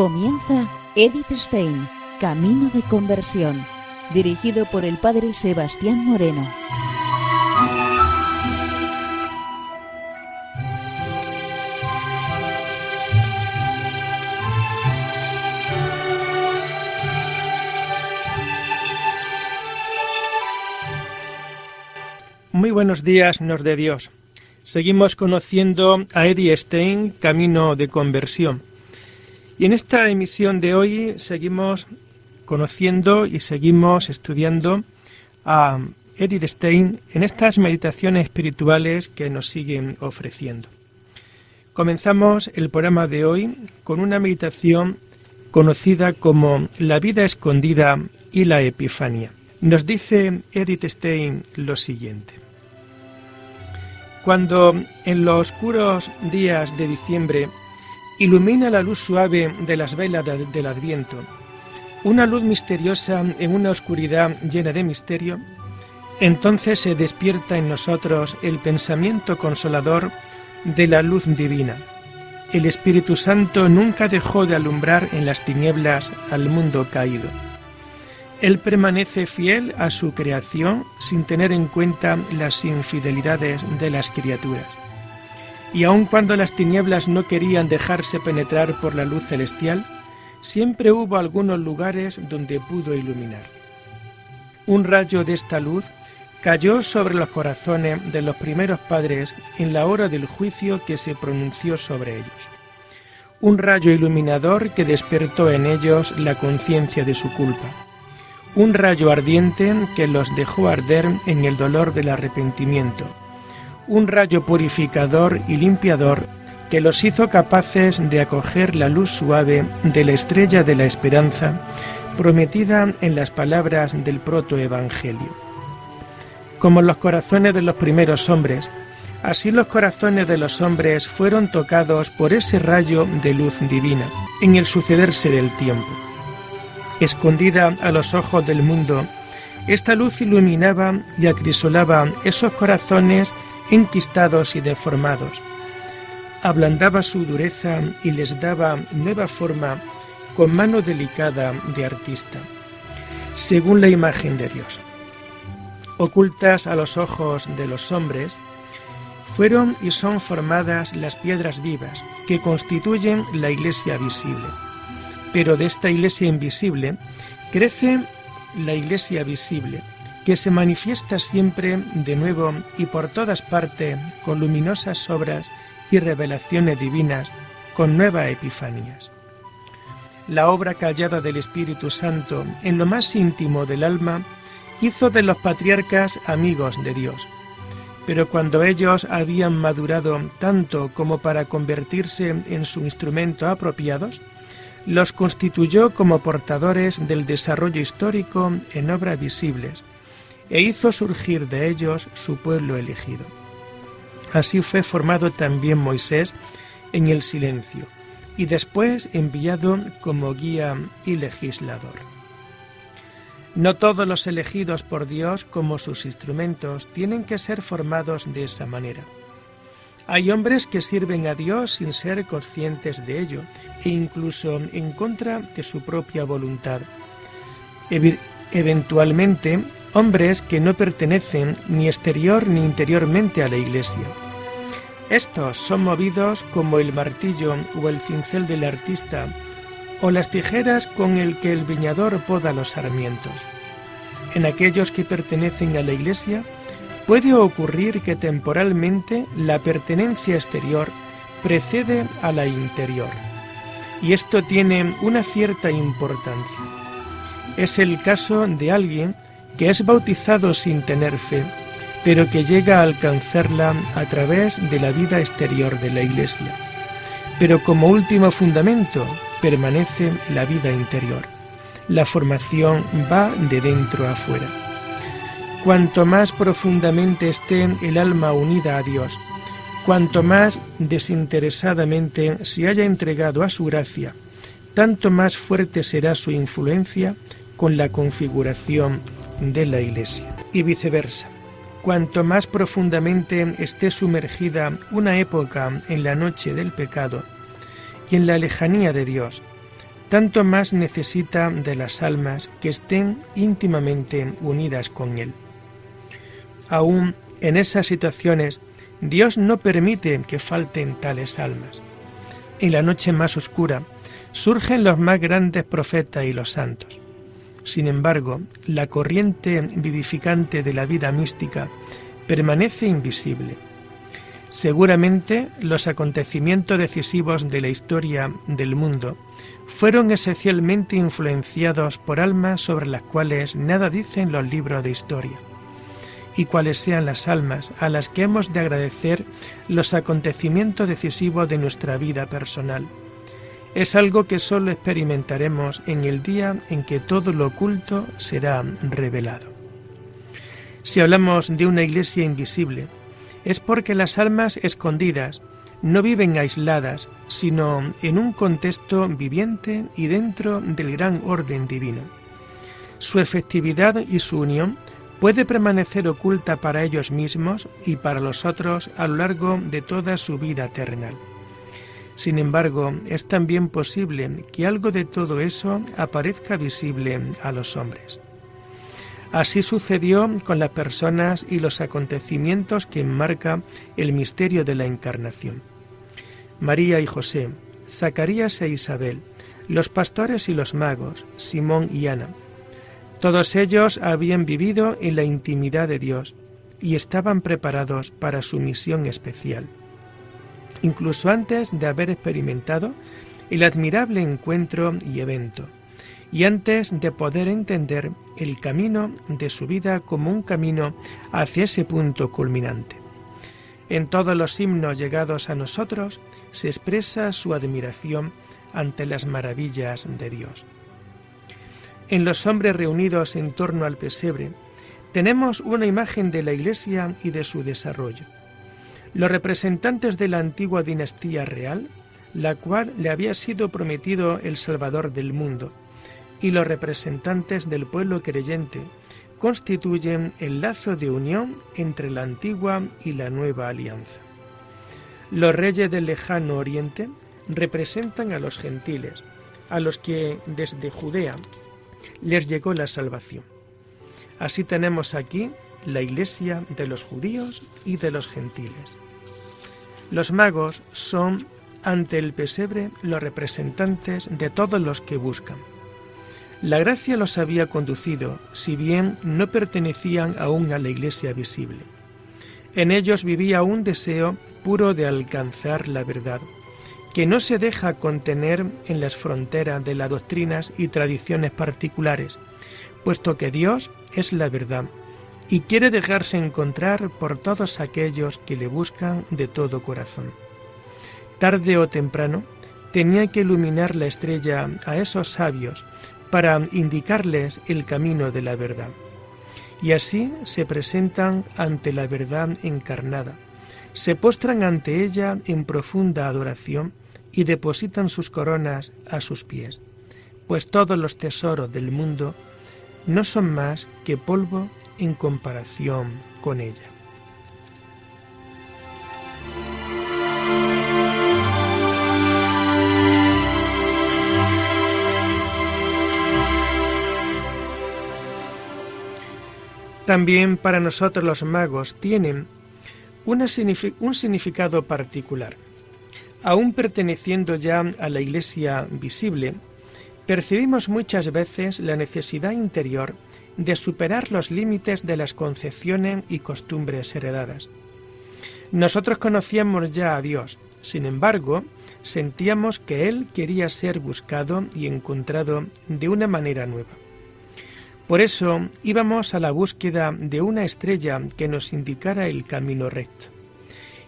Comienza Edith Stein, Camino de Conversión, dirigido por el Padre Sebastián Moreno. Muy buenos días, nos de Dios. Seguimos conociendo a Eddie Stein, Camino de Conversión. Y en esta emisión de hoy seguimos conociendo y seguimos estudiando a Edith Stein en estas meditaciones espirituales que nos siguen ofreciendo. Comenzamos el programa de hoy con una meditación conocida como La vida escondida y la Epifanía. Nos dice Edith Stein lo siguiente. Cuando en los oscuros días de diciembre ilumina la luz suave de las velas del Adviento, una luz misteriosa en una oscuridad llena de misterio, entonces se despierta en nosotros el pensamiento consolador de la luz divina. El Espíritu Santo nunca dejó de alumbrar en las tinieblas al mundo caído. Él permanece fiel a su creación sin tener en cuenta las infidelidades de las criaturas. Y aun cuando las tinieblas no querían dejarse penetrar por la luz celestial, siempre hubo algunos lugares donde pudo iluminar. Un rayo de esta luz cayó sobre los corazones de los primeros padres en la hora del juicio que se pronunció sobre ellos. Un rayo iluminador que despertó en ellos la conciencia de su culpa un rayo ardiente que los dejó arder en el dolor del arrepentimiento, un rayo purificador y limpiador que los hizo capaces de acoger la luz suave de la estrella de la esperanza prometida en las palabras del protoevangelio. Como los corazones de los primeros hombres, así los corazones de los hombres fueron tocados por ese rayo de luz divina en el sucederse del tiempo escondida a los ojos del mundo, esta luz iluminaba y acrisolaba esos corazones enquistados y deformados. Ablandaba su dureza y les daba nueva forma con mano delicada de artista, según la imagen de Dios. Ocultas a los ojos de los hombres, fueron y son formadas las piedras vivas que constituyen la iglesia visible pero de esta iglesia invisible crece la iglesia visible, que se manifiesta siempre de nuevo y por todas partes con luminosas obras y revelaciones divinas, con nuevas epifanías. La obra callada del Espíritu Santo en lo más íntimo del alma hizo de los patriarcas amigos de Dios. Pero cuando ellos habían madurado tanto como para convertirse en su instrumento apropiados, los constituyó como portadores del desarrollo histórico en obras visibles e hizo surgir de ellos su pueblo elegido. Así fue formado también Moisés en el silencio y después enviado como guía y legislador. No todos los elegidos por Dios como sus instrumentos tienen que ser formados de esa manera. Hay hombres que sirven a Dios sin ser conscientes de ello e incluso en contra de su propia voluntad. Eventualmente, hombres que no pertenecen ni exterior ni interiormente a la Iglesia. Estos son movidos como el martillo o el cincel del artista o las tijeras con el que el viñador poda los sarmientos. En aquellos que pertenecen a la Iglesia, Puede ocurrir que temporalmente la pertenencia exterior precede a la interior, y esto tiene una cierta importancia. Es el caso de alguien que es bautizado sin tener fe, pero que llega a alcanzarla a través de la vida exterior de la Iglesia. Pero como último fundamento permanece la vida interior. La formación va de dentro a fuera. Cuanto más profundamente esté el alma unida a Dios, cuanto más desinteresadamente se haya entregado a su gracia, tanto más fuerte será su influencia con la configuración de la Iglesia. Y viceversa. Cuanto más profundamente esté sumergida una época en la noche del pecado y en la lejanía de Dios, tanto más necesita de las almas que estén íntimamente unidas con Él. Aún en esas situaciones, Dios no permite que falten tales almas. En la noche más oscura surgen los más grandes profetas y los santos. Sin embargo, la corriente vivificante de la vida mística permanece invisible. Seguramente los acontecimientos decisivos de la historia del mundo fueron esencialmente influenciados por almas sobre las cuales nada dicen los libros de historia, y cuáles sean las almas a las que hemos de agradecer los acontecimientos decisivos de nuestra vida personal. Es algo que solo experimentaremos en el día en que todo lo oculto será revelado. Si hablamos de una iglesia invisible, es porque las almas escondidas no viven aisladas, sino en un contexto viviente y dentro del gran orden divino. Su efectividad y su unión puede permanecer oculta para ellos mismos y para los otros a lo largo de toda su vida terrenal. Sin embargo, es también posible que algo de todo eso aparezca visible a los hombres. Así sucedió con las personas y los acontecimientos que enmarca el misterio de la Encarnación. María y José, Zacarías e Isabel, los pastores y los magos, Simón y Ana. Todos ellos habían vivido en la intimidad de Dios y estaban preparados para su misión especial. Incluso antes de haber experimentado el admirable encuentro y evento, y antes de poder entender el camino de su vida como un camino hacia ese punto culminante. En todos los himnos llegados a nosotros se expresa su admiración ante las maravillas de Dios. En los hombres reunidos en torno al pesebre tenemos una imagen de la Iglesia y de su desarrollo. Los representantes de la antigua dinastía real, la cual le había sido prometido el Salvador del mundo, y los representantes del pueblo creyente, constituyen el lazo de unión entre la antigua y la nueva alianza. Los reyes del lejano oriente representan a los gentiles, a los que desde Judea les llegó la salvación. Así tenemos aquí la iglesia de los judíos y de los gentiles. Los magos son ante el pesebre los representantes de todos los que buscan. La gracia los había conducido, si bien no pertenecían aún a la iglesia visible. En ellos vivía un deseo puro de alcanzar la verdad, que no se deja contener en las fronteras de las doctrinas y tradiciones particulares, puesto que Dios es la verdad y quiere dejarse encontrar por todos aquellos que le buscan de todo corazón. Tarde o temprano, tenía que iluminar la estrella a esos sabios para indicarles el camino de la verdad. Y así se presentan ante la verdad encarnada, se postran ante ella en profunda adoración y depositan sus coronas a sus pies, pues todos los tesoros del mundo no son más que polvo en comparación con ella. También para nosotros los magos tienen un significado particular. Aún perteneciendo ya a la Iglesia visible, percibimos muchas veces la necesidad interior de superar los límites de las concepciones y costumbres heredadas. Nosotros conocíamos ya a Dios, sin embargo, sentíamos que Él quería ser buscado y encontrado de una manera nueva. Por eso íbamos a la búsqueda de una estrella que nos indicara el camino recto.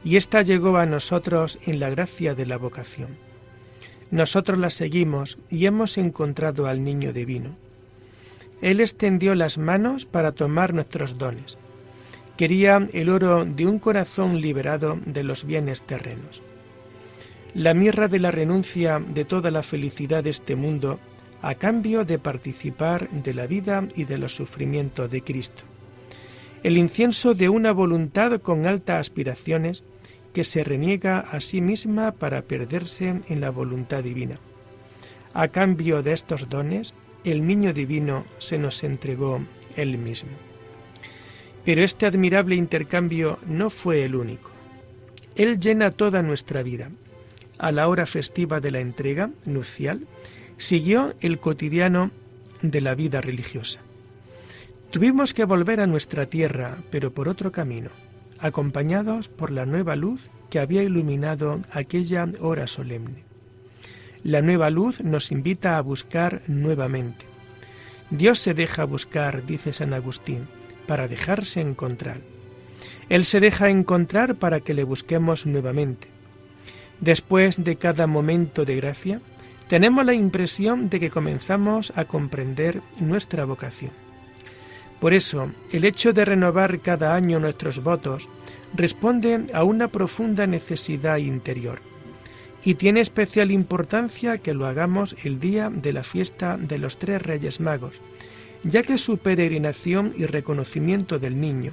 Y ésta llegó a nosotros en la gracia de la vocación. Nosotros la seguimos y hemos encontrado al niño divino. Él extendió las manos para tomar nuestros dones. Quería el oro de un corazón liberado de los bienes terrenos. La mirra de la renuncia de toda la felicidad de este mundo a cambio de participar de la vida y de los sufrimientos de Cristo. El incienso de una voluntad con altas aspiraciones que se reniega a sí misma para perderse en la voluntad divina. A cambio de estos dones, el niño divino se nos entregó él mismo. Pero este admirable intercambio no fue el único. Él llena toda nuestra vida. A la hora festiva de la entrega nupcial, siguió el cotidiano de la vida religiosa. Tuvimos que volver a nuestra tierra, pero por otro camino, acompañados por la nueva luz que había iluminado aquella hora solemne. La nueva luz nos invita a buscar nuevamente. Dios se deja buscar, dice San Agustín, para dejarse encontrar. Él se deja encontrar para que le busquemos nuevamente. Después de cada momento de gracia, tenemos la impresión de que comenzamos a comprender nuestra vocación. Por eso, el hecho de renovar cada año nuestros votos responde a una profunda necesidad interior y tiene especial importancia que lo hagamos el día de la fiesta de los tres Reyes Magos, ya que su peregrinación y reconocimiento del niño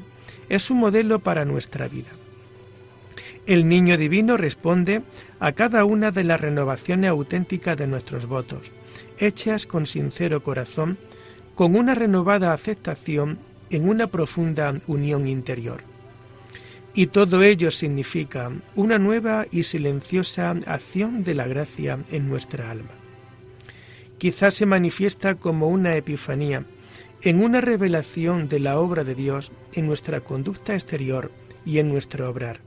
es un modelo para nuestra vida. El niño divino responde a cada una de las renovaciones auténticas de nuestros votos, hechas con sincero corazón, con una renovada aceptación en una profunda unión interior. Y todo ello significa una nueva y silenciosa acción de la gracia en nuestra alma. Quizás se manifiesta como una epifanía, en una revelación de la obra de Dios en nuestra conducta exterior y en nuestro obrar.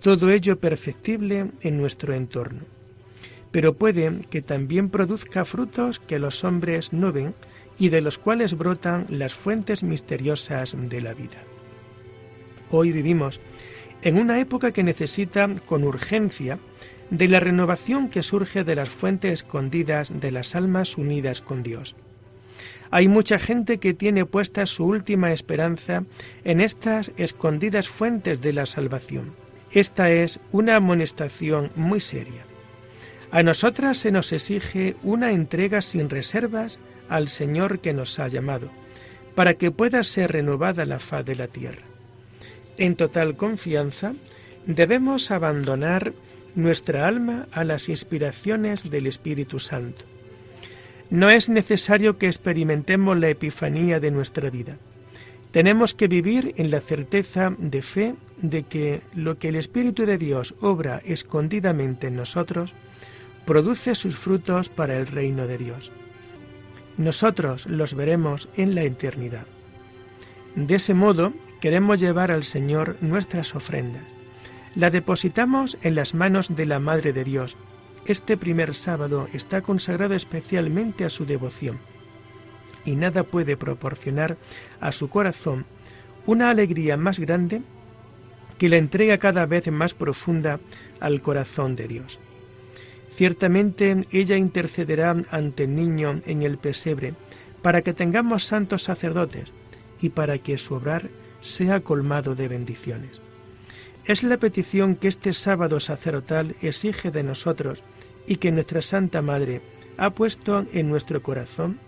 Todo ello perceptible en nuestro entorno. Pero puede que también produzca frutos que los hombres no ven y de los cuales brotan las fuentes misteriosas de la vida. Hoy vivimos en una época que necesita con urgencia de la renovación que surge de las fuentes escondidas de las almas unidas con Dios. Hay mucha gente que tiene puesta su última esperanza en estas escondidas fuentes de la salvación. Esta es una amonestación muy seria. A nosotras se nos exige una entrega sin reservas al Señor que nos ha llamado, para que pueda ser renovada la faz de la tierra. En total confianza, debemos abandonar nuestra alma a las inspiraciones del Espíritu Santo no es necesario que experimentemos la epifanía de nuestra vida. Tenemos que vivir en la certeza de fe de que lo que el Espíritu de Dios obra escondidamente en nosotros produce sus frutos para el reino de Dios. Nosotros los veremos en la eternidad. De ese modo queremos llevar al Señor nuestras ofrendas. La depositamos en las manos de la Madre de Dios, este primer sábado está consagrado especialmente a su devoción y nada puede proporcionar a su corazón una alegría más grande que la entrega cada vez más profunda al corazón de Dios. Ciertamente ella intercederá ante el niño en el pesebre para que tengamos santos sacerdotes y para que su obrar sea colmado de bendiciones. Es la petición que este sábado sacerdotal exige de nosotros y que nuestra Santa Madre ha puesto en nuestro corazón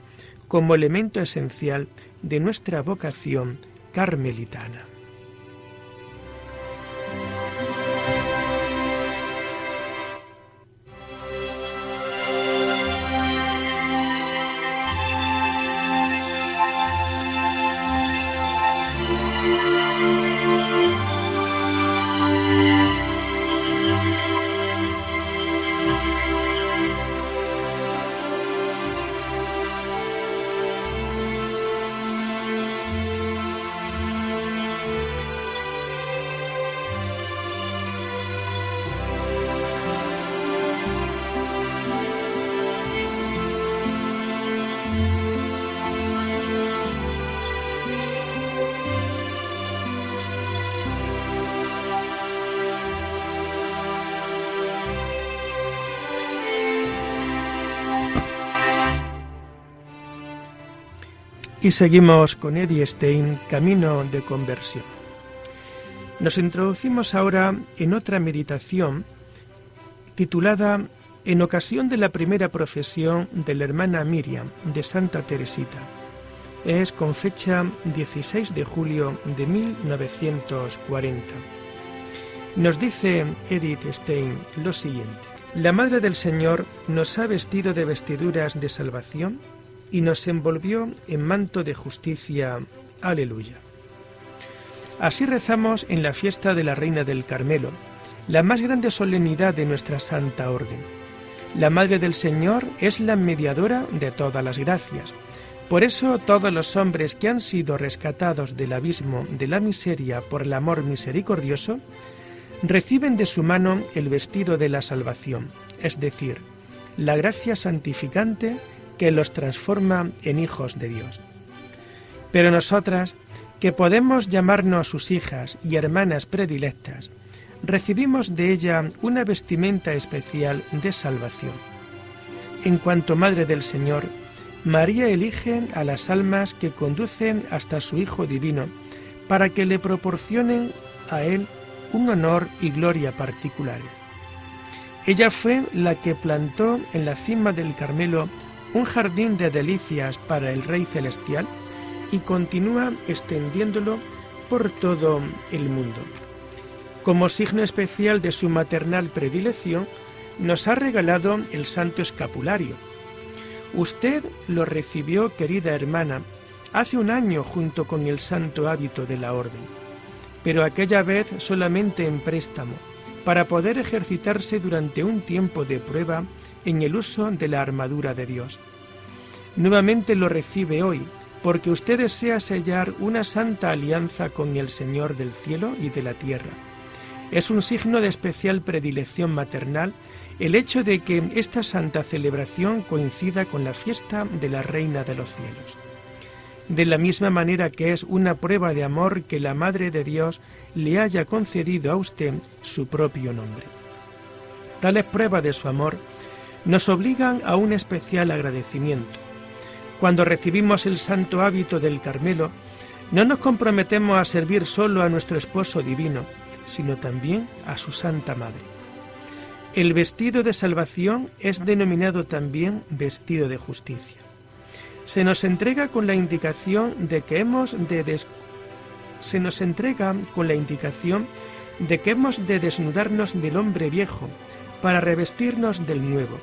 como elemento esencial de nuestra vocación carmelitana. Y seguimos con Eddie Stein, Camino de Conversión. Nos introducimos ahora en otra meditación titulada En ocasión de la primera profesión de la hermana Miriam de Santa Teresita. Es con fecha 16 de julio de 1940. Nos dice Edith Stein lo siguiente. La Madre del Señor nos ha vestido de vestiduras de salvación y nos envolvió en manto de justicia. Aleluya. Así rezamos en la fiesta de la Reina del Carmelo, la más grande solemnidad de nuestra Santa Orden. La Madre del Señor es la mediadora de todas las gracias. Por eso todos los hombres que han sido rescatados del abismo de la miseria por el amor misericordioso, reciben de su mano el vestido de la salvación, es decir, la gracia santificante que los transforma en hijos de Dios. Pero nosotras, que podemos llamarnos sus hijas y hermanas predilectas, recibimos de ella una vestimenta especial de salvación. En cuanto Madre del Señor, María elige a las almas que conducen hasta su Hijo Divino para que le proporcionen a Él un honor y gloria particulares. Ella fue la que plantó en la cima del Carmelo un jardín de delicias para el Rey Celestial y continúa extendiéndolo por todo el mundo. Como signo especial de su maternal predilección, nos ha regalado el Santo Escapulario. Usted lo recibió, querida hermana, hace un año junto con el santo hábito de la orden, pero aquella vez solamente en préstamo, para poder ejercitarse durante un tiempo de prueba en el uso de la armadura de Dios. Nuevamente lo recibe hoy, porque usted desea sellar una santa alianza con el Señor del cielo y de la tierra. Es un signo de especial predilección maternal el hecho de que esta santa celebración coincida con la fiesta de la Reina de los cielos. De la misma manera que es una prueba de amor que la Madre de Dios le haya concedido a usted su propio nombre. Tales pruebas de su amor nos obligan a un especial agradecimiento. Cuando recibimos el santo hábito del Carmelo, no nos comprometemos a servir solo a nuestro esposo divino, sino también a su Santa Madre. El vestido de salvación es denominado también vestido de justicia. Se nos entrega con la indicación de que hemos de se nos entrega con la indicación de que hemos de desnudarnos del hombre viejo para revestirnos del nuevo,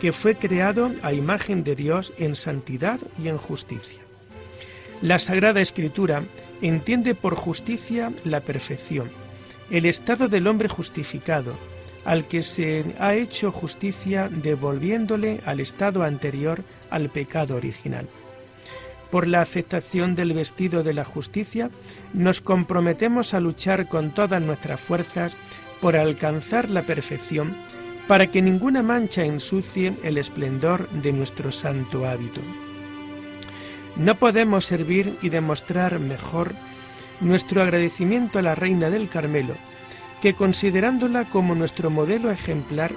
que fue creado a imagen de Dios en santidad y en justicia. La Sagrada Escritura entiende por justicia la perfección, el estado del hombre justificado, al que se ha hecho justicia devolviéndole al estado anterior al pecado original. Por la aceptación del vestido de la justicia, nos comprometemos a luchar con todas nuestras fuerzas por alcanzar la perfección, para que ninguna mancha ensucie el esplendor de nuestro santo hábito. No podemos servir y demostrar mejor nuestro agradecimiento a la Reina del Carmelo, que considerándola como nuestro modelo ejemplar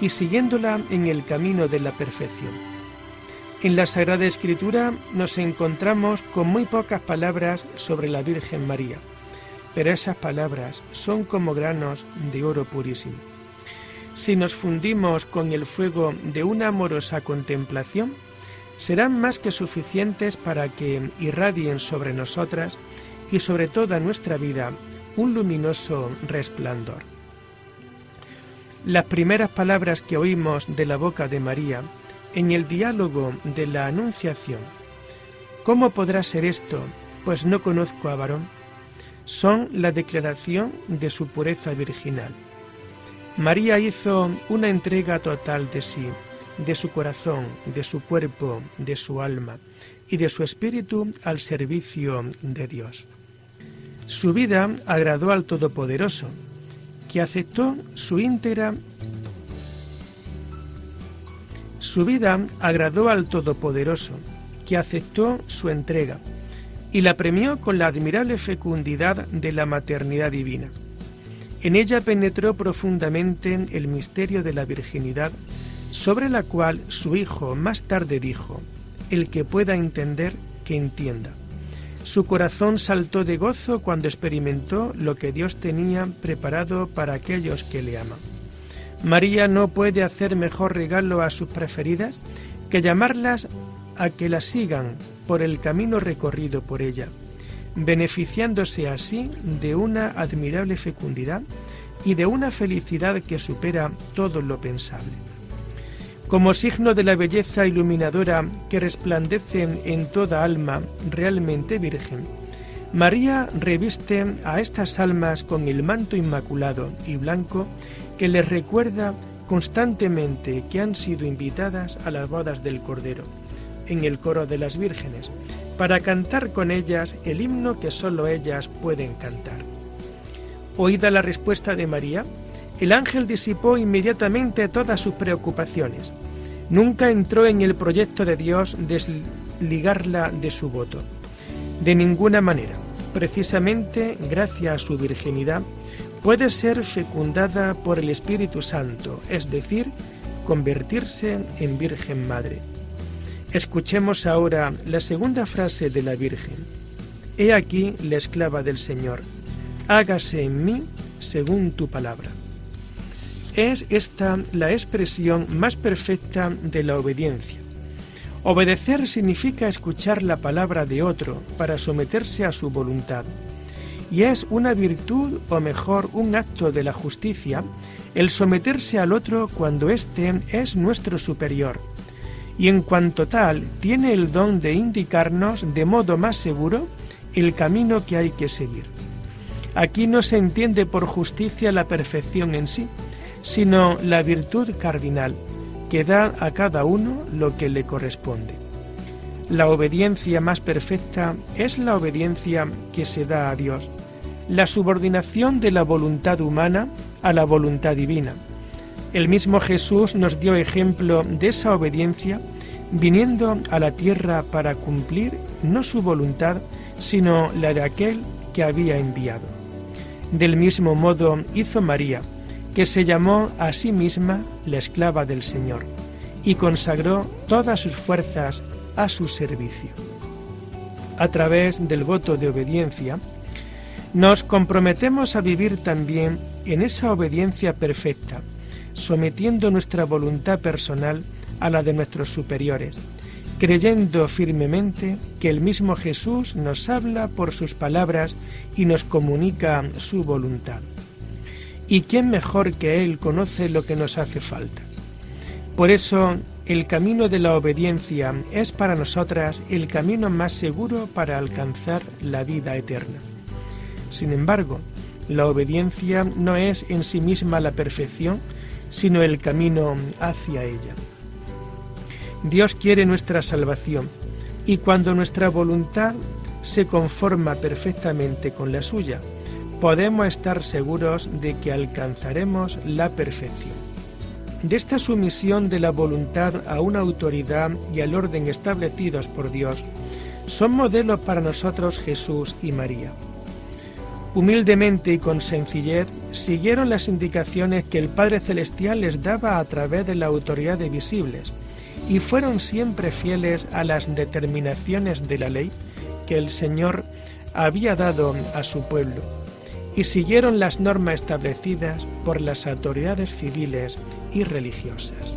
y siguiéndola en el camino de la perfección. En la Sagrada Escritura nos encontramos con muy pocas palabras sobre la Virgen María, pero esas palabras son como granos de oro purísimo. Si nos fundimos con el fuego de una amorosa contemplación, serán más que suficientes para que irradien sobre nosotras y sobre toda nuestra vida un luminoso resplandor. Las primeras palabras que oímos de la boca de María en el diálogo de la Anunciación, ¿cómo podrá ser esto? Pues no conozco a varón, son la declaración de su pureza virginal. María hizo una entrega total de sí, de su corazón, de su cuerpo, de su alma y de su espíritu al servicio de Dios. Su vida agradó al Todopoderoso, que aceptó su íntegra su vida agradó al Todopoderoso, que aceptó su entrega y la premió con la admirable fecundidad de la maternidad divina. En ella penetró profundamente el misterio de la virginidad, sobre la cual su Hijo más tarde dijo, el que pueda entender, que entienda. Su corazón saltó de gozo cuando experimentó lo que Dios tenía preparado para aquellos que le aman. María no puede hacer mejor regalo a sus preferidas que llamarlas a que la sigan por el camino recorrido por ella, beneficiándose así de una admirable fecundidad y de una felicidad que supera todo lo pensable. Como signo de la belleza iluminadora que resplandece en toda alma realmente virgen, María reviste a estas almas con el manto inmaculado y blanco que les recuerda constantemente que han sido invitadas a las bodas del Cordero, en el coro de las vírgenes, para cantar con ellas el himno que sólo ellas pueden cantar. Oída la respuesta de María, el ángel disipó inmediatamente todas sus preocupaciones. Nunca entró en el proyecto de Dios desligarla de su voto. De ninguna manera. Precisamente gracias a su virginidad, puede ser fecundada por el Espíritu Santo, es decir, convertirse en Virgen Madre. Escuchemos ahora la segunda frase de la Virgen. He aquí la esclava del Señor, hágase en mí según tu palabra. Es esta la expresión más perfecta de la obediencia. Obedecer significa escuchar la palabra de otro para someterse a su voluntad y es una virtud o mejor un acto de la justicia el someterse al otro cuando éste es nuestro superior y en cuanto tal tiene el don de indicarnos de modo más seguro el camino que hay que seguir. Aquí no se entiende por justicia la perfección en sí, sino la virtud cardinal, que da a cada uno lo que le corresponde. La obediencia más perfecta es la obediencia que se da a Dios, la subordinación de la voluntad humana a la voluntad divina. El mismo Jesús nos dio ejemplo de esa obediencia viniendo a la tierra para cumplir no su voluntad, sino la de aquel que había enviado. Del mismo modo hizo María, que se llamó a sí misma la esclava del Señor, y consagró todas sus fuerzas a su servicio. A través del voto de obediencia, nos comprometemos a vivir también en esa obediencia perfecta, sometiendo nuestra voluntad personal a la de nuestros superiores, creyendo firmemente que el mismo Jesús nos habla por sus palabras y nos comunica su voluntad. ¿Y quién mejor que Él conoce lo que nos hace falta? Por eso, el camino de la obediencia es para nosotras el camino más seguro para alcanzar la vida eterna. Sin embargo, la obediencia no es en sí misma la perfección, sino el camino hacia ella. Dios quiere nuestra salvación y cuando nuestra voluntad se conforma perfectamente con la suya, podemos estar seguros de que alcanzaremos la perfección. De esta sumisión de la voluntad a una autoridad y al orden establecidos por Dios, son modelos para nosotros Jesús y María. Humildemente y con sencillez siguieron las indicaciones que el Padre Celestial les daba a través de la autoridad de visibles y fueron siempre fieles a las determinaciones de la ley que el Señor había dado a su pueblo y siguieron las normas establecidas por las autoridades civiles y religiosas.